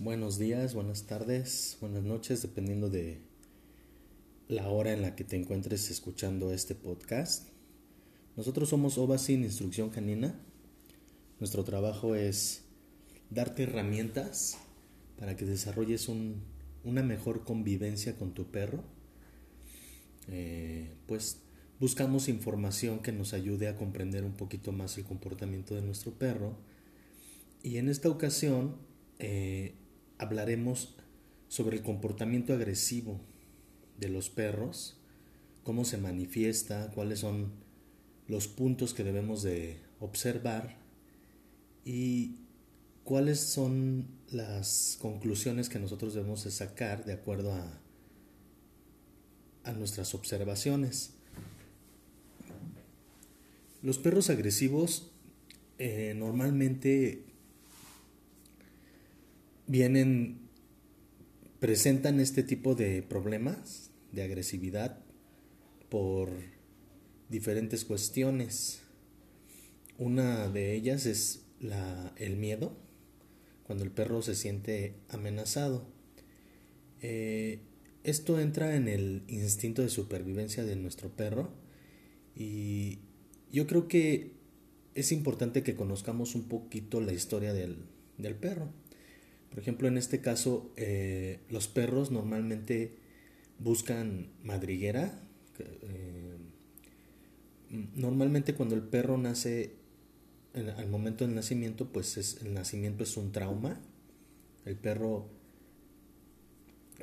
buenos días, buenas tardes, buenas noches, dependiendo de la hora en la que te encuentres escuchando este podcast. Nosotros somos Ovasin Instrucción Canina. Nuestro trabajo es darte herramientas para que desarrolles una mejor convivencia con tu perro. Eh, pues buscamos información que nos ayude a comprender un poquito más el comportamiento de nuestro perro. Y en esta ocasión eh, hablaremos sobre el comportamiento agresivo de los perros, cómo se manifiesta, cuáles son los puntos que debemos de observar y cuáles son las conclusiones que nosotros debemos de sacar de acuerdo a, a nuestras observaciones. Los perros agresivos eh, normalmente vienen, presentan este tipo de problemas de agresividad por diferentes cuestiones. Una de ellas es la, el miedo, cuando el perro se siente amenazado. Eh, esto entra en el instinto de supervivencia de nuestro perro y yo creo que es importante que conozcamos un poquito la historia del, del perro. Por ejemplo, en este caso, eh, los perros normalmente buscan madriguera. Eh, normalmente cuando el perro nace, al momento del nacimiento, pues es, el nacimiento es un trauma. El perro,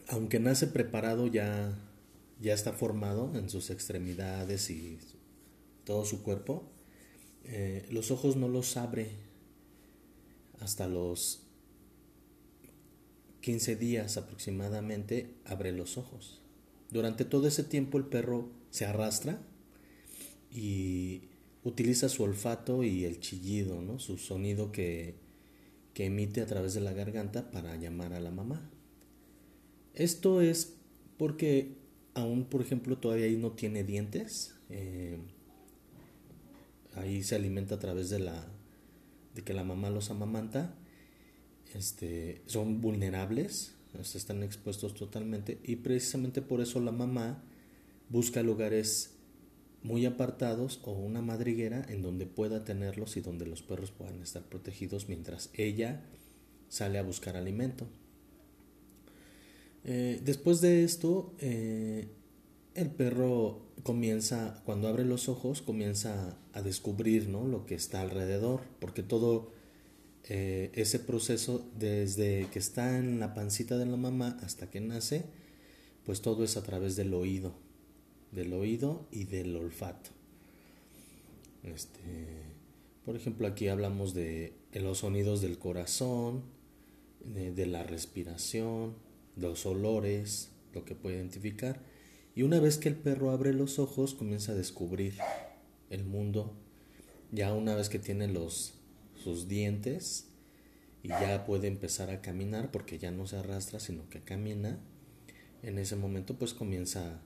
aunque nace preparado, ya, ya está formado en sus extremidades y todo su cuerpo. Eh, los ojos no los abre hasta los 15 días aproximadamente abre los ojos. Durante todo ese tiempo el perro se arrastra y utiliza su olfato y el chillido, ¿no? su sonido que, que emite a través de la garganta para llamar a la mamá. Esto es porque aún, por ejemplo, todavía ahí no tiene dientes. Eh, ahí se alimenta a través de la de que la mamá los amamanta este, son vulnerables, están expuestos totalmente y precisamente por eso la mamá busca lugares muy apartados o una madriguera en donde pueda tenerlos y donde los perros puedan estar protegidos mientras ella sale a buscar alimento. Eh, después de esto, eh, el perro comienza, cuando abre los ojos, comienza a descubrir ¿no? lo que está alrededor, porque todo eh, ese proceso desde que está en la pancita de la mamá hasta que nace, pues todo es a través del oído, del oído y del olfato. Este, por ejemplo, aquí hablamos de, los sonidos del corazón, de, de la respiración, los olores, lo que puede identificar. Y una vez que el perro abre los ojos, comienza a descubrir el mundo. Ya una vez que tiene los sus dientes y ya puede empezar a caminar porque ya no se arrastra sino que camina, en ese momento pues comienza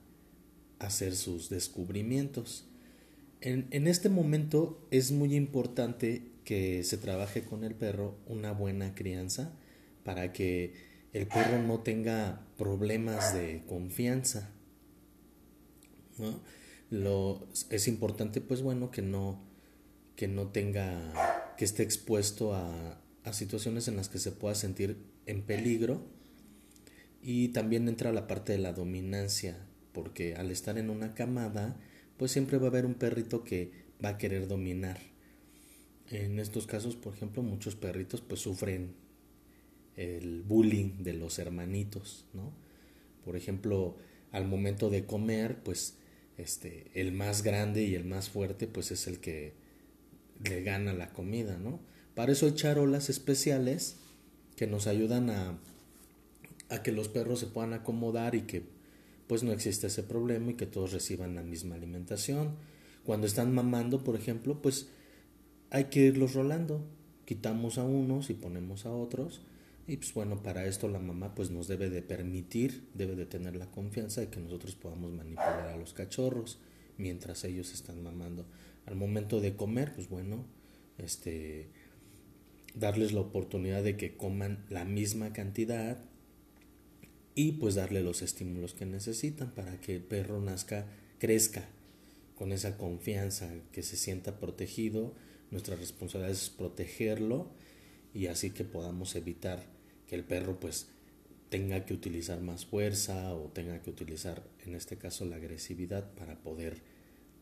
a hacer sus descubrimientos. En, en este momento es muy importante que se trabaje con el perro una buena crianza para que el perro no tenga problemas de confianza. ¿no? Lo, es importante pues bueno que no, que no tenga que esté expuesto a, situaciones en las que se pueda sentir en peligro. Y también entra la parte de la dominancia porque al estar en una camada pues siempre va a haber un perrito que va a querer dominar. En estos casos por ejemplo muchos perritos pues sufren el bullying de los hermanitos no por ejemplo al momento de comer pues este el más grande y el más fuerte pues es el que le gana la comida, ¿no? Para eso hay charolas especiales que nos ayudan a, a que los perros se puedan acomodar y que pues no existe ese problema y que todos reciban la misma alimentación. Cuando están mamando, por ejemplo, pues hay que irlos rolando. Quitamos a unos y ponemos a otros. Y pues bueno, para esto la mamá pues nos debe de permitir, debe de tener la confianza de que nosotros podamos manipular a los cachorros mientras ellos están mamando. Al momento de comer, pues bueno, este darles la oportunidad de que coman la misma cantidad y pues darle los estímulos que necesitan para que el perro nazca, crezca con esa confianza, que se sienta protegido. Nuestra responsabilidad es protegerlo y así que podamos evitar que el perro pues tenga que utilizar más fuerza o tenga que utilizar en este caso la agresividad para poder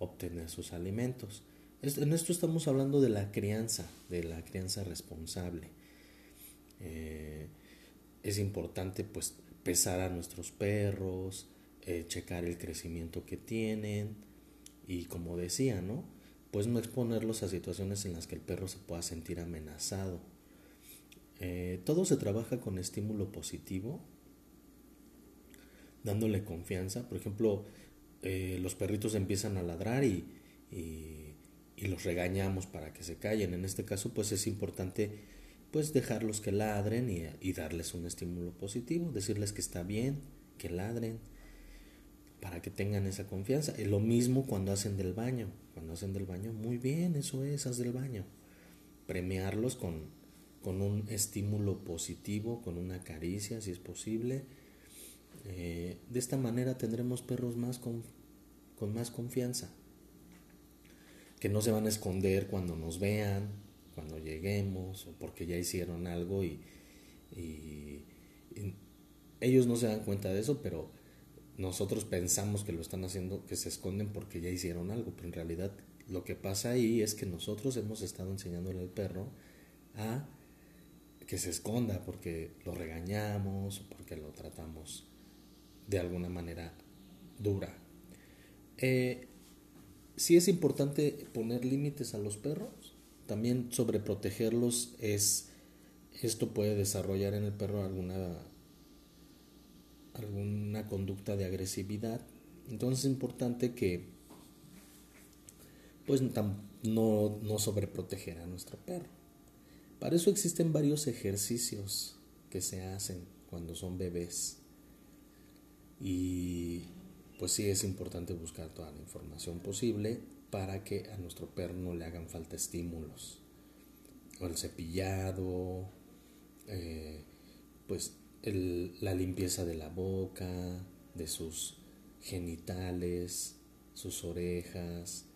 obtener sus alimentos. En esto estamos hablando de la crianza, de la crianza responsable. Eh, es importante pues pesar a nuestros perros, eh, checar el crecimiento que tienen y como decía, ¿no? Pues no exponerlos a situaciones en las que el perro se pueda sentir amenazado. Eh, todo se trabaja con estímulo positivo, dándole confianza. Por ejemplo, eh, los perritos empiezan a ladrar y, y, los regañamos para que se callen. En este caso, pues es importante pues dejarlos que ladren y, y darles un estímulo positivo, decirles que está bien, que ladren, para que tengan esa confianza. Y lo mismo cuando hacen del baño, cuando hacen del baño, muy bien, eso es, haz del baño. Premiarlos con, con un estímulo positivo, con una caricia, si es posible. Eh, de esta manera tendremos perros más con, con más confianza, que no se van a esconder cuando nos vean, cuando lleguemos o porque ya hicieron algo y, ellos no se dan cuenta de eso, pero nosotros pensamos que lo están haciendo, que se esconden porque ya hicieron algo, pero en realidad lo que pasa ahí es que nosotros hemos estado enseñándole al perro a que se esconda porque lo regañamos porque lo tratamos de alguna manera dura. Eh, sí es importante poner límites a los perros. También sobreprotegerlos es esto puede desarrollar en el perro alguna alguna conducta de agresividad. Entonces es importante que pues no, no sobreproteger a nuestro perro. Para eso existen varios ejercicios que se hacen cuando son bebés y pues sí es importante buscar toda la información posible para que a nuestro perro no le hagan falta estímulos. O el cepillado, eh, pues la limpieza de la boca, de sus genitales, sus orejas.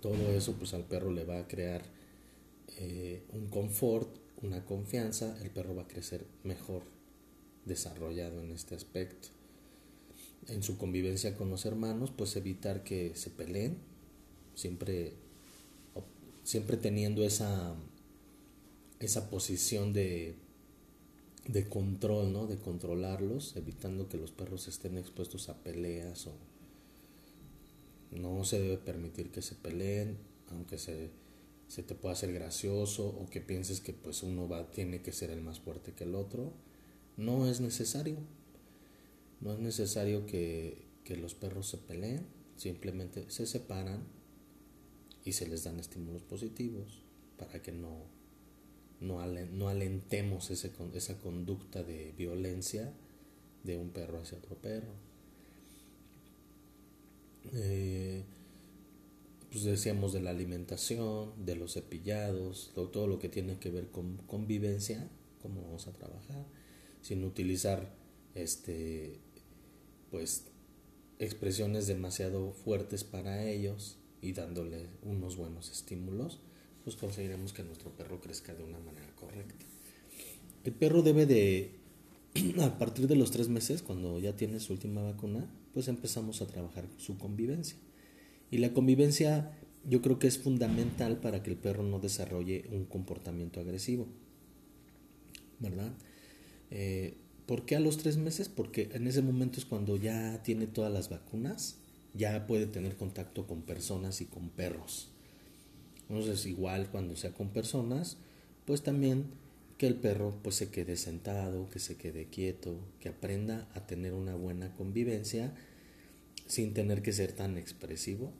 Todo eso pues al perro le va a crear eh, un confort, una confianza, el perro va a crecer mejor desarrollado en este aspecto en su convivencia con los hermanos, pues evitar que se peleen, siempre, siempre teniendo esa, esa posición de, de control, ¿no? de controlarlos, evitando que los perros estén expuestos a peleas o no se debe permitir que se peleen, aunque se, se te pueda hacer gracioso o que pienses que pues uno va, tiene que ser el más fuerte que el otro, no es necesario no es necesario que, los perros se peleen, simplemente se separan y se les dan estímulos positivos para que no, no, alentemos ese, esa conducta de violencia de un perro hacia otro perro. Eh, pues decíamos de la alimentación, de los cepillados, todo lo que tiene que ver con convivencia, cómo vamos a trabajar, sin utilizar este pues expresiones demasiado fuertes para ellos y dándole unos buenos estímulos, pues conseguiremos que nuestro perro crezca de una manera correcta. El perro debe de, a partir de los tres meses, cuando ya tiene su última vacuna, pues empezamos a trabajar su convivencia. Y la convivencia yo creo que es fundamental para que el perro no desarrolle un comportamiento agresivo, ¿verdad? Eh, ¿Por qué a los tres meses? Porque en ese momento es cuando ya tiene todas las vacunas, ya puede tener contacto con personas y con perros. Entonces igual cuando sea con personas, pues también que el perro pues se quede sentado, que se quede quieto, que aprenda a tener una buena convivencia sin tener que ser tan expresivo.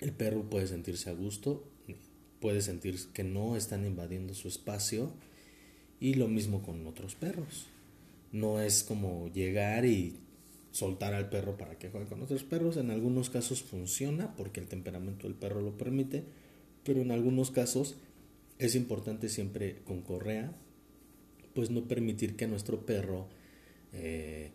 El perro puede sentirse a gusto, puede sentir que no están invadiendo su espacio y lo mismo con otros perros. No es como llegar y soltar al perro para que juegue con otros perros. En algunos casos funciona porque el temperamento del perro lo permite, pero en algunos casos es importante siempre con correa, pues no permitir que nuestro perro, eh,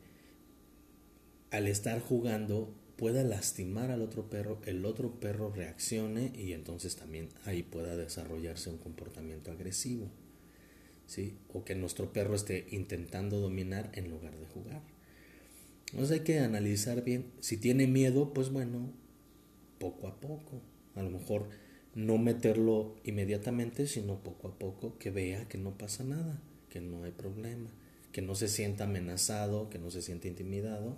al estar jugando, pueda lastimar al otro perro, el otro perro reaccione y entonces también ahí pueda desarrollarse un comportamiento agresivo. ¿Sí? O que nuestro perro esté intentando dominar en lugar de jugar. Entonces hay que analizar bien. Si tiene miedo, pues bueno, poco a poco. A lo mejor no meterlo inmediatamente, sino poco a poco que vea que no pasa nada, que no hay problema, que no se sienta amenazado, que no se sienta intimidado,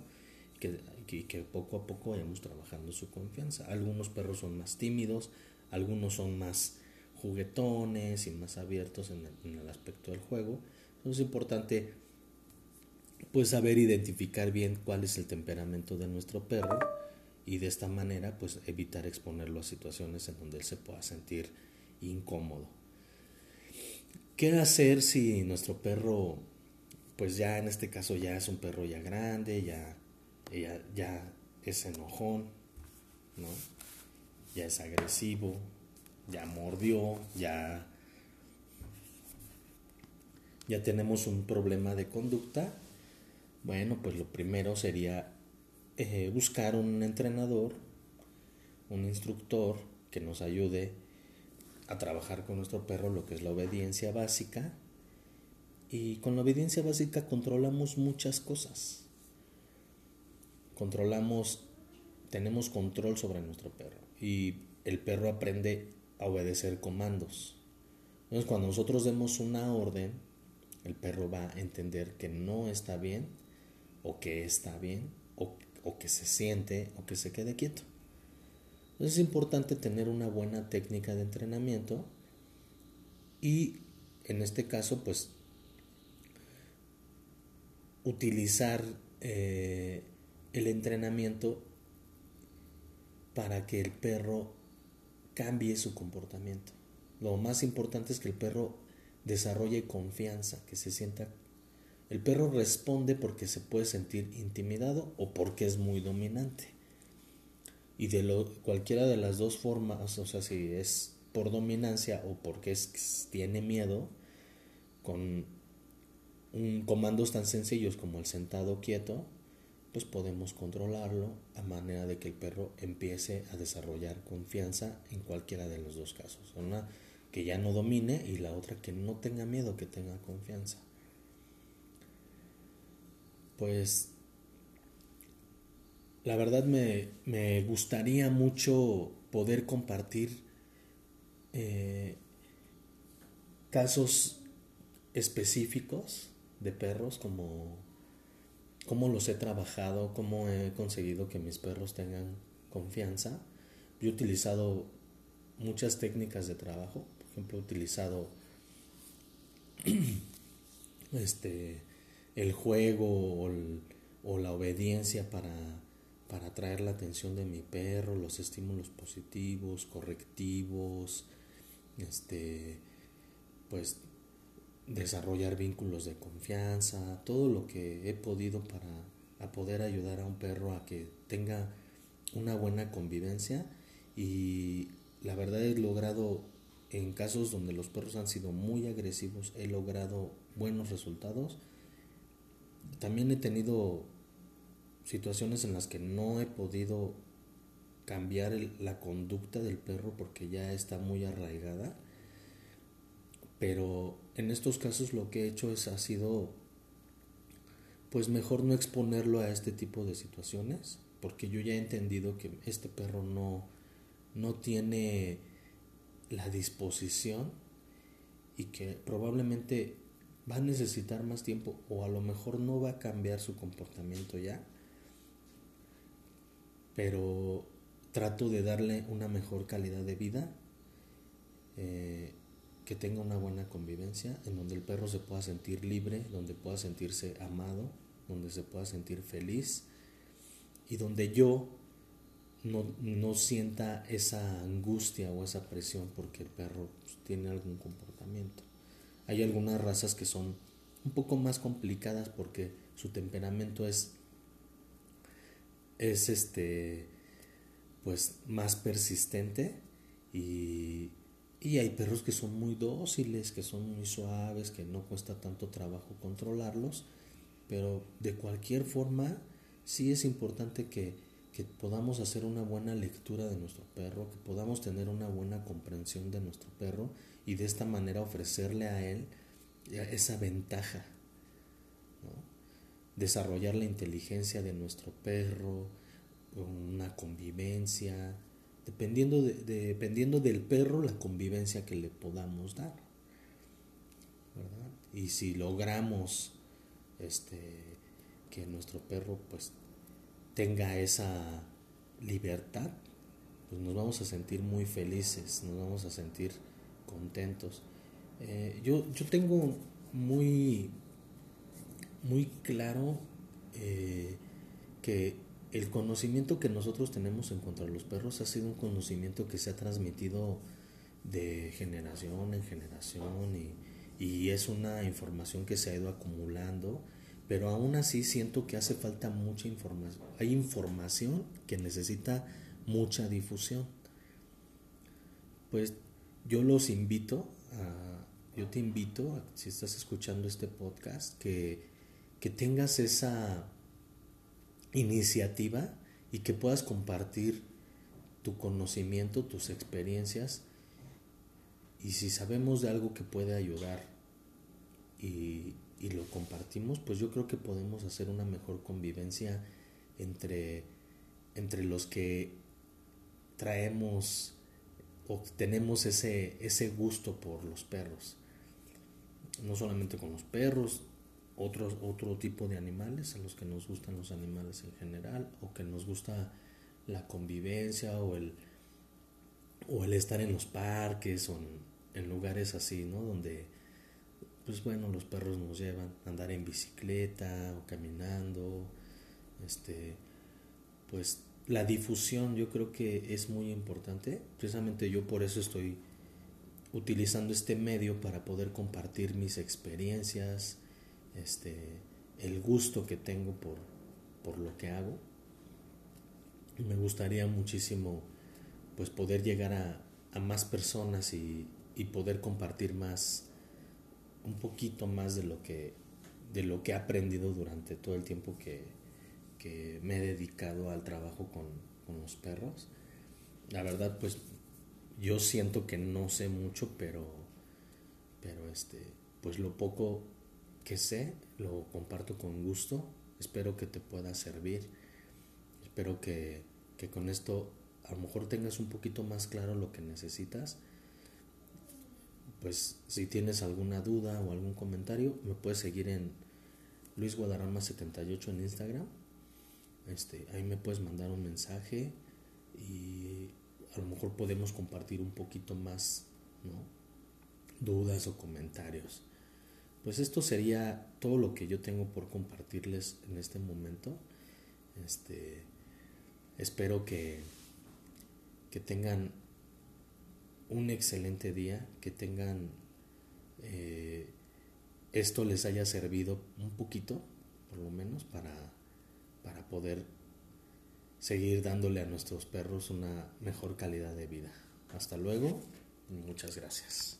que, que, poco a poco vayamos trabajando su confianza. Algunos perros son más tímidos, algunos son más juguetones y más abiertos en el, aspecto del juego. Entonces es importante pues saber identificar bien cuál es el temperamento de nuestro perro y de esta manera pues evitar exponerlo a situaciones en donde él se pueda sentir incómodo. ¿Qué hacer si nuestro perro pues ya en este caso ya es un perro ya grande, ya, ya, ya es enojón, ¿no? ya es agresivo, ya mordió, ya, ya tenemos un problema de conducta? Bueno, pues lo primero sería eh, buscar un entrenador, un instructor que nos ayude a trabajar con nuestro perro lo que es la obediencia básica. Y con la obediencia básica controlamos muchas cosas. Controlamos, tenemos control sobre nuestro perro. Y el perro aprende a obedecer comandos. Entonces cuando nosotros demos una orden, el perro va a entender que no está bien o que está bien o o que se siente o que se quede quieto. Entonces es importante tener una buena técnica de entrenamiento y en este caso pues utilizar eh, el entrenamiento para que el perro cambie su comportamiento. Lo más importante es que el perro desarrolle confianza, que se sienta el perro responde porque se puede sentir intimidado o porque es muy dominante. Y de lo, cualquiera de las dos formas, o sea, si es por dominancia o porque es, tiene miedo, con un, comandos tan sencillos como el sentado quieto, pues podemos controlarlo a manera de que el perro empiece a desarrollar confianza en cualquiera de los dos casos. Una que ya no domine y la otra que no tenga miedo, que tenga confianza pues la verdad me, gustaría mucho poder compartir eh, casos específicos de perros como cómo los he trabajado, cómo he conseguido que mis perros tengan confianza. Yo he utilizado muchas técnicas de trabajo, por ejemplo, he utilizado este el juego o, la obediencia para, para atraer la atención de mi perro, los estímulos positivos, correctivos, este, pues desarrollar vínculos de confianza, todo lo que he podido para poder ayudar a un perro a que tenga una buena convivencia y la verdad he logrado en casos donde los perros han sido muy agresivos he logrado buenos resultados también he tenido situaciones en las que no he podido cambiar la conducta del perro porque ya está muy arraigada. Pero en estos casos lo que he hecho es ha sido pues mejor no exponerlo a este tipo de situaciones porque yo ya he entendido que este perro no no tiene la disposición y que probablemente va a necesitar más tiempo o a lo mejor no va a cambiar su comportamiento ya, pero trato de darle una mejor calidad de vida, eh, que tenga una buena convivencia, en donde el perro se pueda sentir libre, donde pueda sentirse amado, donde se pueda sentir feliz y donde yo no, no sienta esa angustia o esa presión porque el perro pues, tiene algún comportamiento. Hay algunas razas que son un poco más complicadas porque su temperamento es es este pues más persistente y, Y hay perros que son muy dóciles, que son muy suaves, que no cuesta tanto trabajo controlarlos, pero de cualquier forma sí es importante que, que podamos hacer una buena lectura de nuestro perro, que podamos tener una buena comprensión de nuestro perro y de esta manera ofrecerle a él esa ventaja. Desarrollar la inteligencia de nuestro perro, una convivencia, dependiendo, de, dependiendo del perro, la convivencia que le podamos dar. Y si logramos este, que nuestro perro pues tenga esa libertad, pues nos vamos a sentir muy felices, nos vamos a sentir contentos. Eh, yo, yo tengo muy, muy claro eh, que el conocimiento que nosotros tenemos en contra de los perros ha sido un conocimiento que se ha transmitido de generación en generación y, y es una información que se ha ido acumulando pero aún así siento que hace falta mucha información. Hay información que necesita mucha difusión. Pues yo los invito, a, yo te invito, si estás escuchando este podcast, que, que tengas esa iniciativa y que puedas compartir tu conocimiento, tus experiencias y si sabemos de algo que puede ayudar y, y lo compartimos, pues yo creo que podemos hacer una mejor convivencia entre, entre los que traemos o tenemos ese, ese gusto por los perros. No solamente con los perros, otros, otro tipo de animales, a los que nos gustan los animales en general, o que nos gusta la convivencia o el, o el estar en los parques o en, lugares así, ¿no? Donde pues bueno, los perros nos llevan a andar en bicicleta o caminando, este, pues la difusión yo creo que es muy importante, precisamente yo por eso estoy utilizando este medio para poder compartir mis experiencias, este, el gusto que tengo por, por lo que hago. Me gustaría muchísimo pues poder llegar a, a más personas y, y poder compartir más un poquito más de lo que, de lo que he aprendido durante todo el tiempo que, que me he dedicado al trabajo con, con, los perros. La verdad, pues yo siento que no sé mucho, pero, pero este, pues lo poco que sé lo comparto con gusto. Espero que te pueda servir. Espero que, que con esto a lo mejor tengas un poquito más claro lo que necesitas pues si tienes alguna duda o algún comentario, me puedes seguir en Luis Guadarrama 78 en Instagram. Este, ahí me puedes mandar un mensaje y a lo mejor podemos compartir un poquito más. Dudas o comentarios. Pues esto sería todo lo que yo tengo por compartirles en este momento. Este, espero que, que tengan un excelente día, que tengan eh, esto les haya servido un poquito, por lo menos, para, para poder seguir dándole a nuestros perros una mejor calidad de vida. Hasta luego, muchas gracias.